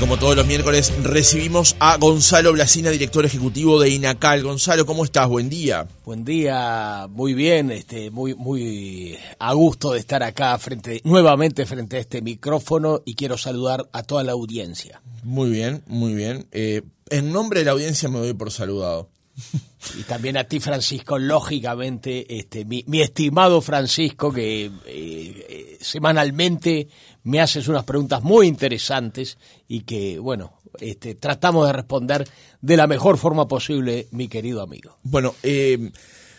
como todos los miércoles, recibimos a Gonzalo Blasina, director ejecutivo de INACAL. Gonzalo, ¿cómo estás? Buen día. Buen día, muy bien, este, muy, muy a gusto de estar acá frente, nuevamente frente a este micrófono y quiero saludar a toda la audiencia. Muy bien, muy bien. Eh, en nombre de la audiencia me doy por saludado. Y también a ti, Francisco, lógicamente, este, mi, estimado Francisco, que eh, eh, semanalmente me haces unas preguntas muy interesantes y que, bueno, este, tratamos de responder de la mejor forma posible, mi querido amigo. Bueno, eh,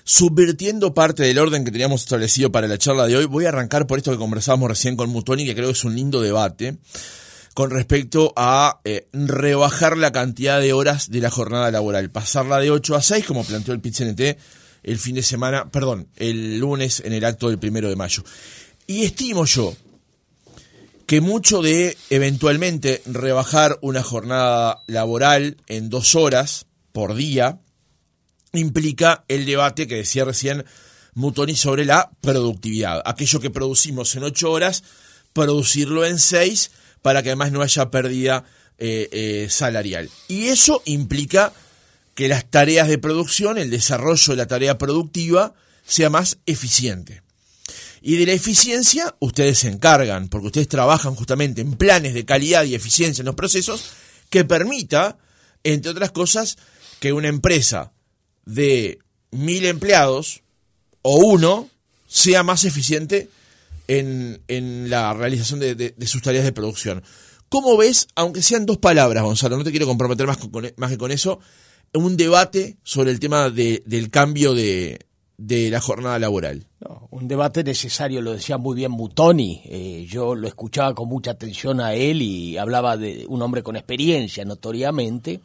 subvirtiendo parte del orden que teníamos establecido para la charla de hoy, voy a arrancar por esto que conversábamos recién con Mutoni, que creo que es un lindo debate con respecto a eh, rebajar la cantidad de horas de la jornada laboral, pasarla de 8 a 6, como planteó el PITCNT el fin de semana, perdón, el lunes en el acto del primero de mayo. Y estimo yo que mucho de eventualmente rebajar una jornada laboral en dos horas por día implica el debate que decía recién Mutoni sobre la productividad. Aquello que producimos en ocho horas, producirlo en seis para que además no haya pérdida eh, eh, salarial. Y eso implica que las tareas de producción, el desarrollo de la tarea productiva, sea más eficiente. Y de la eficiencia ustedes se encargan, porque ustedes trabajan justamente en planes de calidad y eficiencia en los procesos que permita, entre otras cosas, que una empresa de mil empleados o uno sea más eficiente en, la realización de, sus tareas de producción. ¿Cómo ves, aunque sean dos palabras, Gonzalo, no te quiero comprometer más, más que con eso, un debate sobre el tema del cambio de, la jornada laboral? un debate necesario, lo decía muy bien Mutoni. Eh, yo lo escuchaba con mucha atención a él y hablaba de un hombre con experiencia, notoriamente.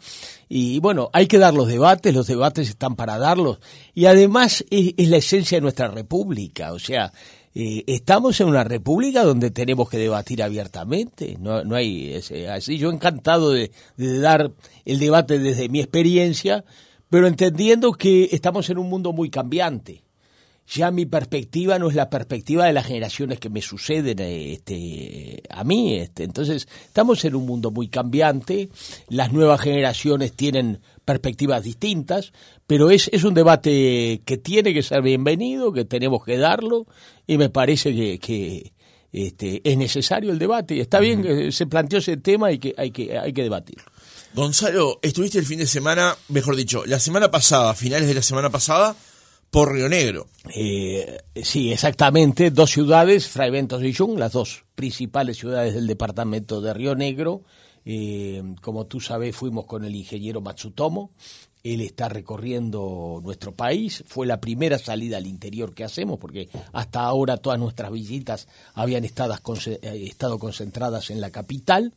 Y bueno, hay que dar los debates, los debates están para darlos. Y además es la esencia de nuestra república. O sea, eh, estamos en una república donde tenemos que debatir abiertamente. No, no hay así. Yo encantado de, dar el debate desde mi experiencia, pero entendiendo que estamos en un mundo muy cambiante. Ya mi perspectiva no es la perspectiva de las generaciones que me suceden este, a mí. Este. Entonces, estamos en un mundo muy cambiante. Las nuevas generaciones tienen perspectivas distintas, pero es, es un debate que tiene que ser bienvenido, que tenemos que darlo, y me parece que, que este, es necesario el debate, y está bien que se planteó ese tema y que hay que, hay que debatir. Gonzalo, estuviste el fin de semana, mejor dicho, la semana pasada, finales de la semana pasada, por Río Negro. Eh, sí, exactamente, dos ciudades, Fray Ventos y Jung, las dos principales ciudades del departamento de Río Negro, eh, como tú sabes, fuimos con el ingeniero Matsutomo. Él está recorriendo nuestro país. Fue la primera salida al interior que hacemos, porque hasta ahora todas nuestras visitas habían estado, eh, estado concentradas en la capital.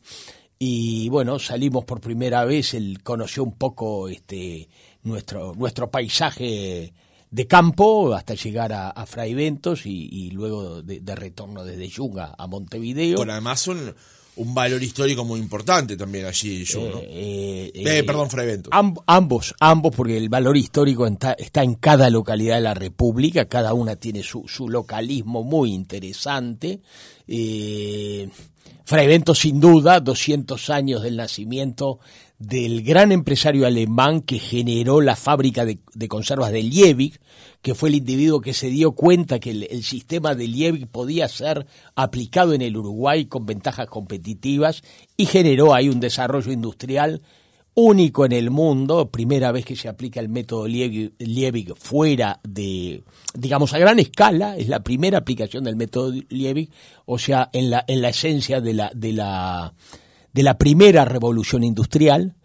Y bueno, salimos por primera vez. Él conoció un poco este, nuestro, nuestro paisaje de campo hasta llegar a, a Fray Ventos y, luego de, retorno desde Yunga a Montevideo. Con además un, un valor histórico muy importante también allí, yo, eh, eh, eh, perdón, Fray ambos, ambos, porque el valor histórico está, en cada localidad de la República, cada una tiene su, su localismo muy interesante. Fray Bento, sin duda, 200 años del nacimiento del gran empresario alemán que generó la fábrica de, conservas de Liebig, que fue el individuo que se dio cuenta que el, sistema de Liebig podía ser aplicado en el Uruguay con ventajas competitivas y generó ahí un desarrollo industrial único en el mundo, primera vez que se aplica el método Liebig, fuera de, digamos, a gran escala, es la primera aplicación del método Liebig, o sea, en la, en la esencia de la, de la de la primera revolución industrial,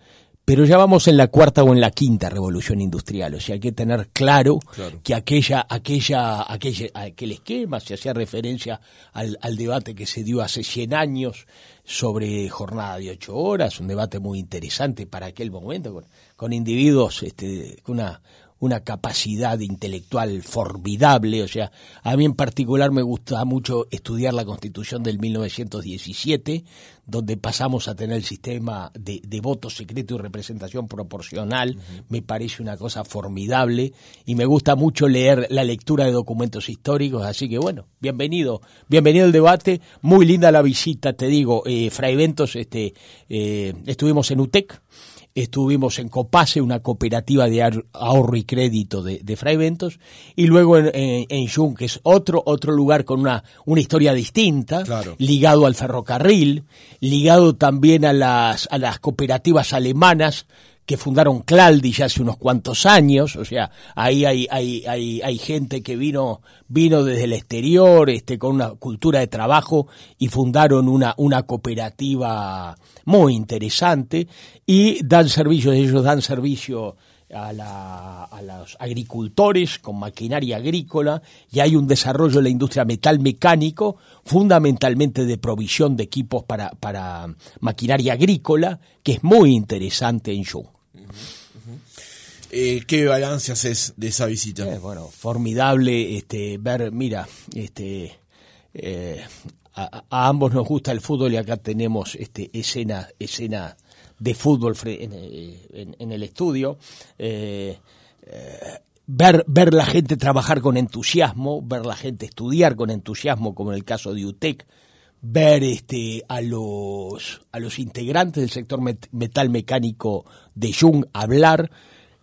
pero ya vamos en la cuarta o en la quinta revolución industrial, o sea, hay que tener claro, que aquella, aquella, aquella, aquel esquema se hacía referencia al, al, debate que se dio hace 100 años sobre jornada de ocho horas, un debate muy interesante para aquel momento, con, con individuos este, con una, una capacidad intelectual formidable, o sea, a mí en particular me gusta mucho estudiar la Constitución del 1917, donde pasamos a tener el sistema de, voto secreto y representación proporcional, me parece una cosa formidable y me gusta mucho leer la lectura de documentos históricos, así que bueno, bienvenido, bienvenido al debate, muy linda la visita, te digo, eh, Fray Ventos, este, eh, estuvimos en UTEC, estuvimos en Copase, una cooperativa de ahorro y crédito de, de Fray Ventos, y luego en, en, que es otro, otro lugar con una, una historia distinta, ligado al ferrocarril, ligado también a las, a las cooperativas alemanas, que fundaron Claldi ya hace unos cuantos años, o sea, ahí hay, hay, hay, hay, gente que vino, vino desde el exterior, este, con una cultura de trabajo y fundaron una, una cooperativa muy interesante y dan servicio, ellos dan servicio a, la, a, los agricultores con maquinaria agrícola y hay un desarrollo de la industria metal mecánico, fundamentalmente de provisión de equipos para, para maquinaria agrícola, que es muy interesante en Yu. Eh, ¿Qué balance haces de esa visita? Eh, bueno, formidable este, ver, mira, este, eh, a, ambos nos gusta el fútbol y acá tenemos este, escena, escena de fútbol en, el estudio. ver, ver la gente trabajar con entusiasmo, ver la gente estudiar con entusiasmo, como en el caso de UTEC, ver este, a, los, a los integrantes del sector metal mecánico de Jung hablar,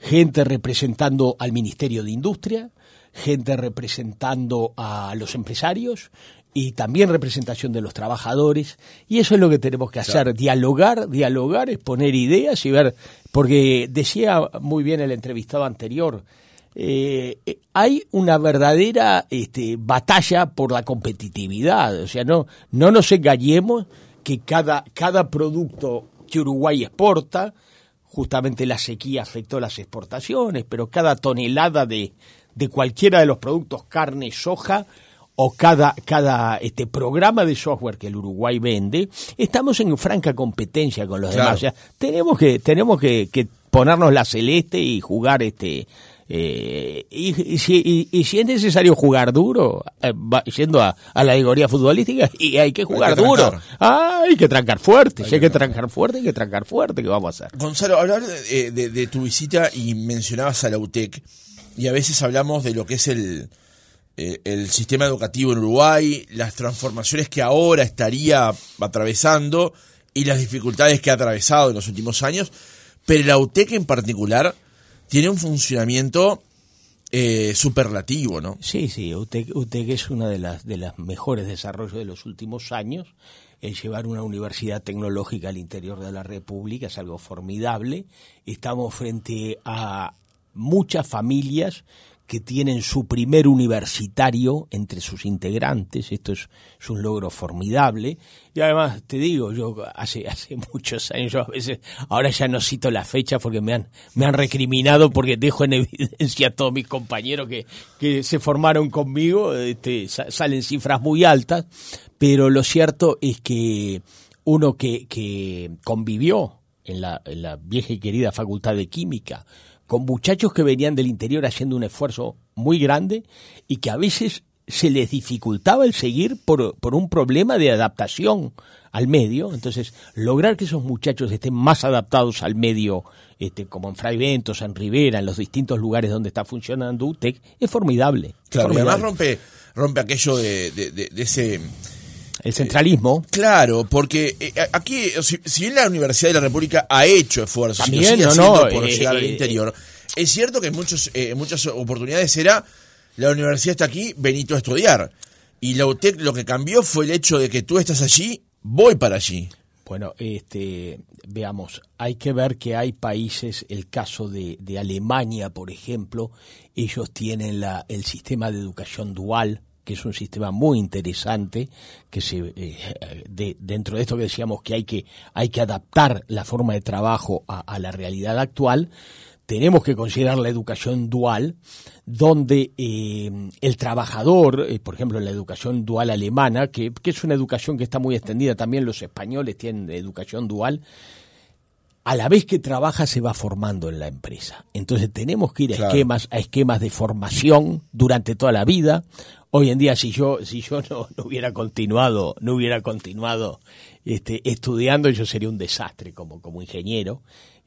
gente representando al Ministerio de Industria, gente representando a los empresarios y también representación de los trabajadores. Y eso es lo que tenemos que hacer, dialogar, dialogar, exponer ideas y ver, porque decía muy bien el entrevistado anterior, eh, hay una verdadera este, batalla por la competitividad. O sea, no, no nos engañemos que cada, cada producto que Uruguay exporta, justamente la sequía afectó las exportaciones, pero cada tonelada de, de cualquiera de los productos, carne, soja, o cada, cada este programa de software que el Uruguay vende, estamos en franca competencia con los demás. O sea, tenemos que, tenemos que, que ponernos la celeste y jugar este eh, y, si, es necesario jugar duro, eh, yendo a, la alegoría futbolística, y hay que jugar duro. Ah, hay que trancar fuerte. si hay que, trancar fuerte, hay que trancar fuerte. ¿Qué vamos a hacer? Gonzalo, hablar de, tu visita y mencionabas a la UTEC, y a veces hablamos de lo que es el, eh, el sistema educativo en Uruguay, las transformaciones que ahora estaría atravesando y las dificultades que ha atravesado en los últimos años, pero la UTEC en particular tiene un funcionamiento eh, superlativo, ¿no? Sí, sí, UTEC, es uno de las de los mejores desarrollos de los últimos años. El llevar una universidad tecnológica al interior de la República es algo formidable. Estamos frente a muchas familias que tienen su primer universitario entre sus integrantes. Esto es, un logro formidable. Y además, te digo, yo hace, hace muchos años, yo a veces, ahora ya no cito la fecha porque me han, me han recriminado porque dejo en evidencia a todos mis compañeros que, que se formaron conmigo. Este, salen cifras muy altas, pero lo cierto es que uno que, que convivió en la, en la vieja y querida Facultad de Química, con muchachos que venían del interior haciendo un esfuerzo muy grande y que a veces se les dificultaba el seguir por, por un problema de adaptación al medio. Entonces, lograr que esos muchachos estén más adaptados al medio, este, como en Fray Ventos, en Rivera, en los distintos lugares donde está funcionando UTEC, es formidable. Claro, además rompe, rompe aquello de, de ese el centralismo. Claro, porque eh, aquí, si, bien la Universidad de la República ha hecho esfuerzos También, no, por eh, llegar al eh, interior, es cierto que en, muchos, en muchas oportunidades era la universidad está aquí, Benito a estudiar. Y la UTEC lo que cambió fue el hecho de que tú estás allí, voy para allí. Bueno, este, veamos, hay que ver que hay países, el caso de, de Alemania, por ejemplo, ellos tienen la, el sistema de educación dual, que es un sistema muy interesante, que se, eh, de, dentro de esto que decíamos que hay que, hay que adaptar la forma de trabajo a, la realidad actual, tenemos que considerar la educación dual, donde eh, el trabajador, eh, por ejemplo, en la educación dual alemana, que, que, es una educación que está muy extendida, también los españoles tienen educación dual, a la vez que trabaja se va formando en la empresa. Entonces tenemos que ir a esquemas, a esquemas de formación durante toda la vida. Hoy en día, si yo, si yo no, hubiera continuado, no hubiera continuado este, estudiando, yo sería un desastre como, como ingeniero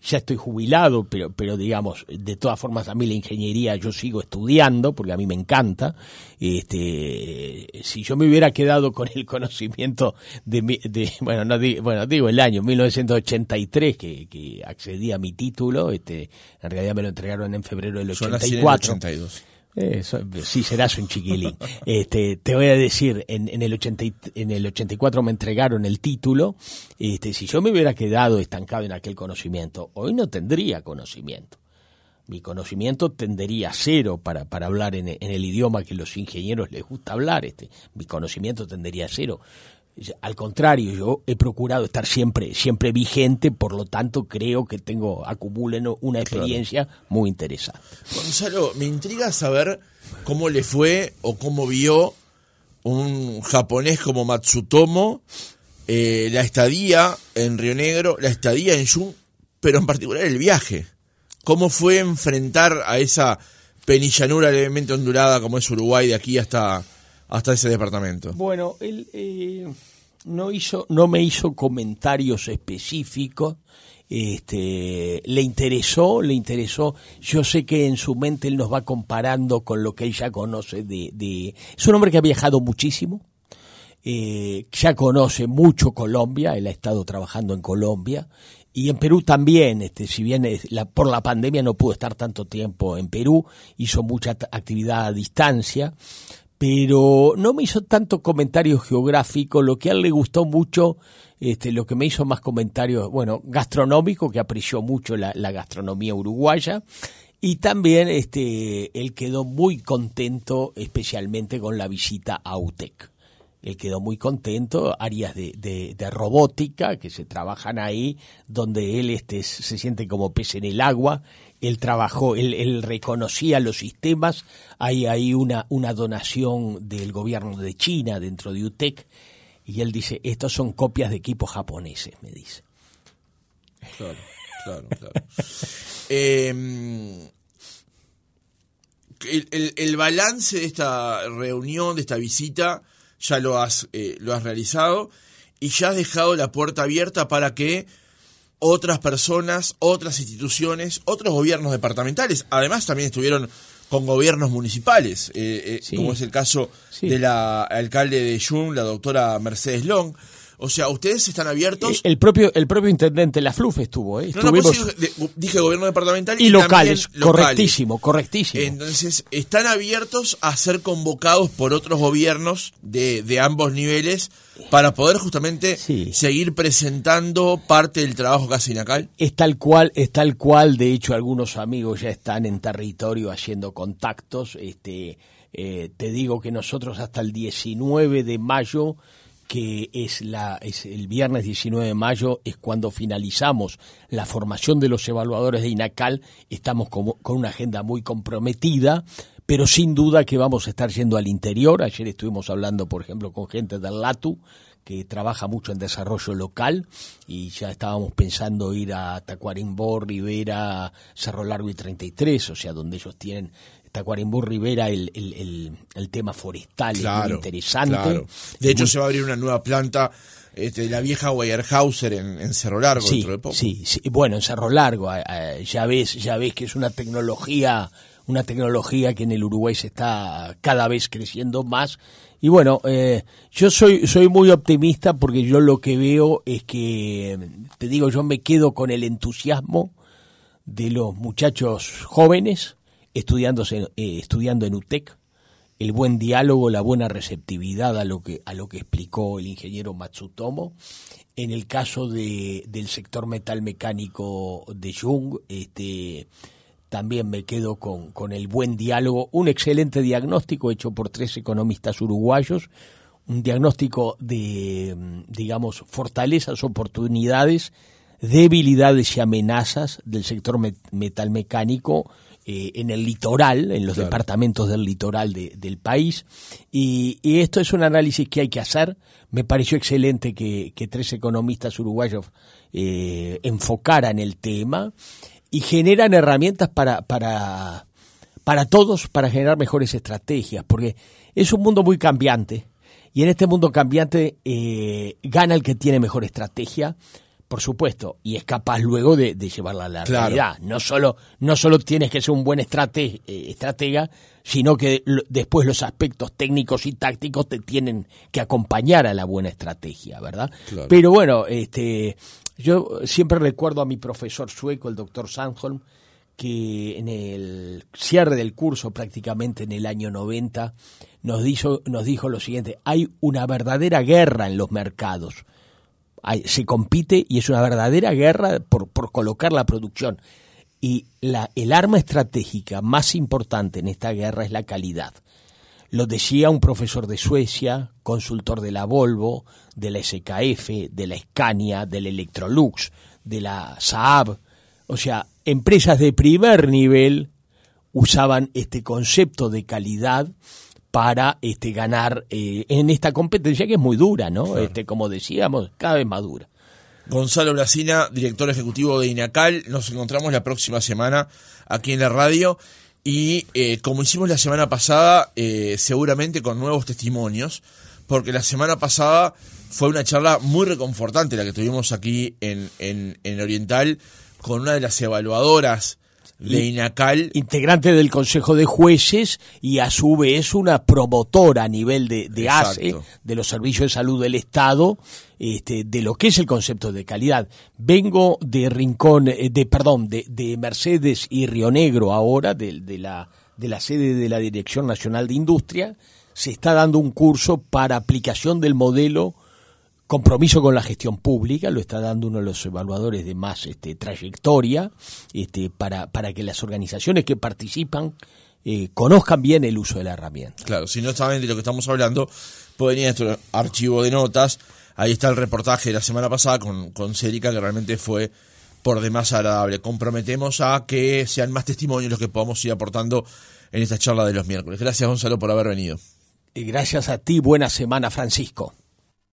ya estoy jubilado, pero, pero digamos, de todas formas a mí la ingeniería yo sigo estudiando porque a mí me encanta. Este, si yo me hubiera quedado con el conocimiento de, de bueno, no digo, bueno, digo el año 1983 que, que accedí a mi título, este, en realidad me lo entregaron en febrero del 84. 82. Eso, sí, serás un chiquilín. Este, te voy a decir, en, en, el 80, en el 84 me entregaron el título. Este, si yo me hubiera quedado estancado en aquel conocimiento, hoy no tendría conocimiento. Mi conocimiento tendería a cero para, para hablar en, en el idioma que los ingenieros les gusta hablar. Este, mi conocimiento tendería a cero. Al contrario, yo he procurado estar siempre, siempre vigente, por lo tanto creo que tengo, acumulo una experiencia muy interesante. Gonzalo, me intriga saber cómo le fue o cómo vio un japonés como Matsutomo eh, la estadía en Río Negro, la estadía en Yun, pero en particular el viaje. ¿Cómo fue enfrentar a esa penillanura levemente ondulada como es Uruguay de aquí hasta hasta ese departamento? Bueno, él eh, no hizo, no me hizo comentarios específicos. Este, le interesó, le interesó. Yo sé que en su mente él nos va comparando con lo que él ya conoce de, de... es un hombre que ha viajado muchísimo, eh, ya conoce mucho Colombia, él ha estado trabajando en Colombia y en Perú también, este, si bien la, por la pandemia no pudo estar tanto tiempo en Perú, hizo mucha actividad a distancia, pero no me hizo tanto comentario geográfico, lo que a él le gustó mucho, este, lo que me hizo más comentarios, bueno, gastronómico, que apreció mucho la, gastronomía uruguaya, y también este, él quedó muy contento, especialmente con la visita a UTEC. Él quedó muy contento, áreas de, de, robótica que se trabajan ahí, donde él este, se siente como pez en el agua, él trabajó, él, reconocía los sistemas, hay ahí una, donación del gobierno de China dentro de UTEC, y él dice, estos son copias de equipos japoneses, me dice. Claro, claro, claro. Em, el, balance de esta reunión, de esta visita, ya lo has, eh, lo has realizado y ya has dejado la puerta abierta para que otras personas, otras instituciones, otros gobiernos departamentales. Además, también estuvieron con gobiernos municipales, eh, eh, como es el caso de la alcalde de Jun, la doctora Mercedes Long. O sea, ustedes están abiertos. El propio, el propio intendente La Fluf estuvo, ¿eh? No, pues dije gobierno departamental y, locales. Correctísimo, correctísimo. Entonces, están abiertos a ser convocados por otros gobiernos de, de ambos niveles para poder justamente seguir presentando parte del trabajo que hace INACAL. Es tal cual, es tal cual. De hecho, algunos amigos ya están en territorio haciendo contactos. Este, eh, te digo que nosotros hasta el 19 de mayo que es, la, es el viernes 19 de mayo, es cuando finalizamos la formación de los evaluadores de INACAL. Estamos con, con una agenda muy comprometida, pero sin duda que vamos a estar yendo al interior. Ayer estuvimos hablando, por ejemplo, con gente del LATU, que trabaja mucho en desarrollo local y ya estábamos pensando ir a Tacuarembó, Rivera, Cerro Largo y 33, o sea, donde ellos tienen Tacuarembó Rivera el, el, tema forestal es muy interesante. De hecho, se va a abrir una nueva planta este, de la vieja Weyerhauser en, Cerro Largo sí, dentro de poco. Sí, sí, bueno, en Cerro Largo, ya ves, ya ves que es una tecnología, una tecnología que en el Uruguay se está cada vez creciendo más. Y bueno, eh, yo soy, soy muy optimista porque yo lo que veo es que, te digo, yo me quedo con el entusiasmo de los muchachos jóvenes estudiándose, eh, estudiando en UTEC, el buen diálogo, la buena receptividad a lo que, a lo que explicó el ingeniero Matsutomo. En el caso de, del sector metal mecánico de Jung, este, también me quedo con, con el buen diálogo, un excelente diagnóstico hecho por tres economistas uruguayos, un diagnóstico de, digamos, fortalezas, oportunidades, debilidades y amenazas del sector metal mecánico eh, en el litoral, en los departamentos del litoral del país. Y, esto es un análisis que hay que hacer. Me pareció excelente que, tres economistas uruguayos eh, enfocaran el tema y generan herramientas para, para, para todos, para generar mejores estrategias, porque es un mundo muy cambiante Y en este mundo cambiante eh, gana el que tiene mejor estrategia, por supuesto, y es capaz luego de, llevarla a la realidad. No solo, no solo tienes que ser un buen eh, estratega, sino que después los aspectos técnicos y tácticos te tienen que acompañar a la buena estrategia, ¿verdad? Pero bueno, este, yo siempre recuerdo a mi profesor sueco, el doctor Sandholm, que en el cierre del curso, prácticamente en el año 90, nos dijo, nos dijo lo siguiente, hay una verdadera guerra en los mercados. Se compite y es una verdadera guerra por, por colocar la producción. Y la, el arma estratégica más importante en esta guerra es la calidad. Lo decía un profesor de Suecia, consultor de la Volvo, de la SKF, de la Scania, del Electrolux, de la Saab. O sea, empresas de primer nivel usaban este concepto de calidad para este, ganar eh, en esta competencia que es muy dura, ¿no? Este, como decíamos, cada vez más dura. Gonzalo Brasina, director ejecutivo de INACAL. Nos encontramos la próxima semana aquí en la radio y eh, como hicimos la semana pasada, eh, seguramente con nuevos testimonios, porque la semana pasada fue una charla muy reconfortante la que tuvimos aquí en, en, en Oriental con una de las evaluadoras de INACAL. Integrante del Consejo de Jueces y a su vez una promotora a nivel de, de ACE, de los servicios de salud del Estado, este, de lo que es el concepto de calidad. Vengo de Rincón, eh, de perdón, de, de Mercedes y Río Negro ahora, de, de, la, de la sede de la Dirección Nacional de Industria. Se está dando un curso para aplicación del modelo compromiso con la gestión pública, lo está dando uno de los evaluadores de más este, trayectoria, este, para, para que las organizaciones que participan eh, conozcan bien el uso de la herramienta. Claro, si no saben de lo que estamos hablando, pueden ir a nuestro archivo de notas, ahí está el reportaje de la semana pasada con, con Cérica, que realmente fue por demás agradable. Comprometemos a que sean más testimonios los que podamos ir aportando en esta charla de los miércoles. Gracias Gonzalo por haber venido. Y gracias a ti, buena semana Francisco.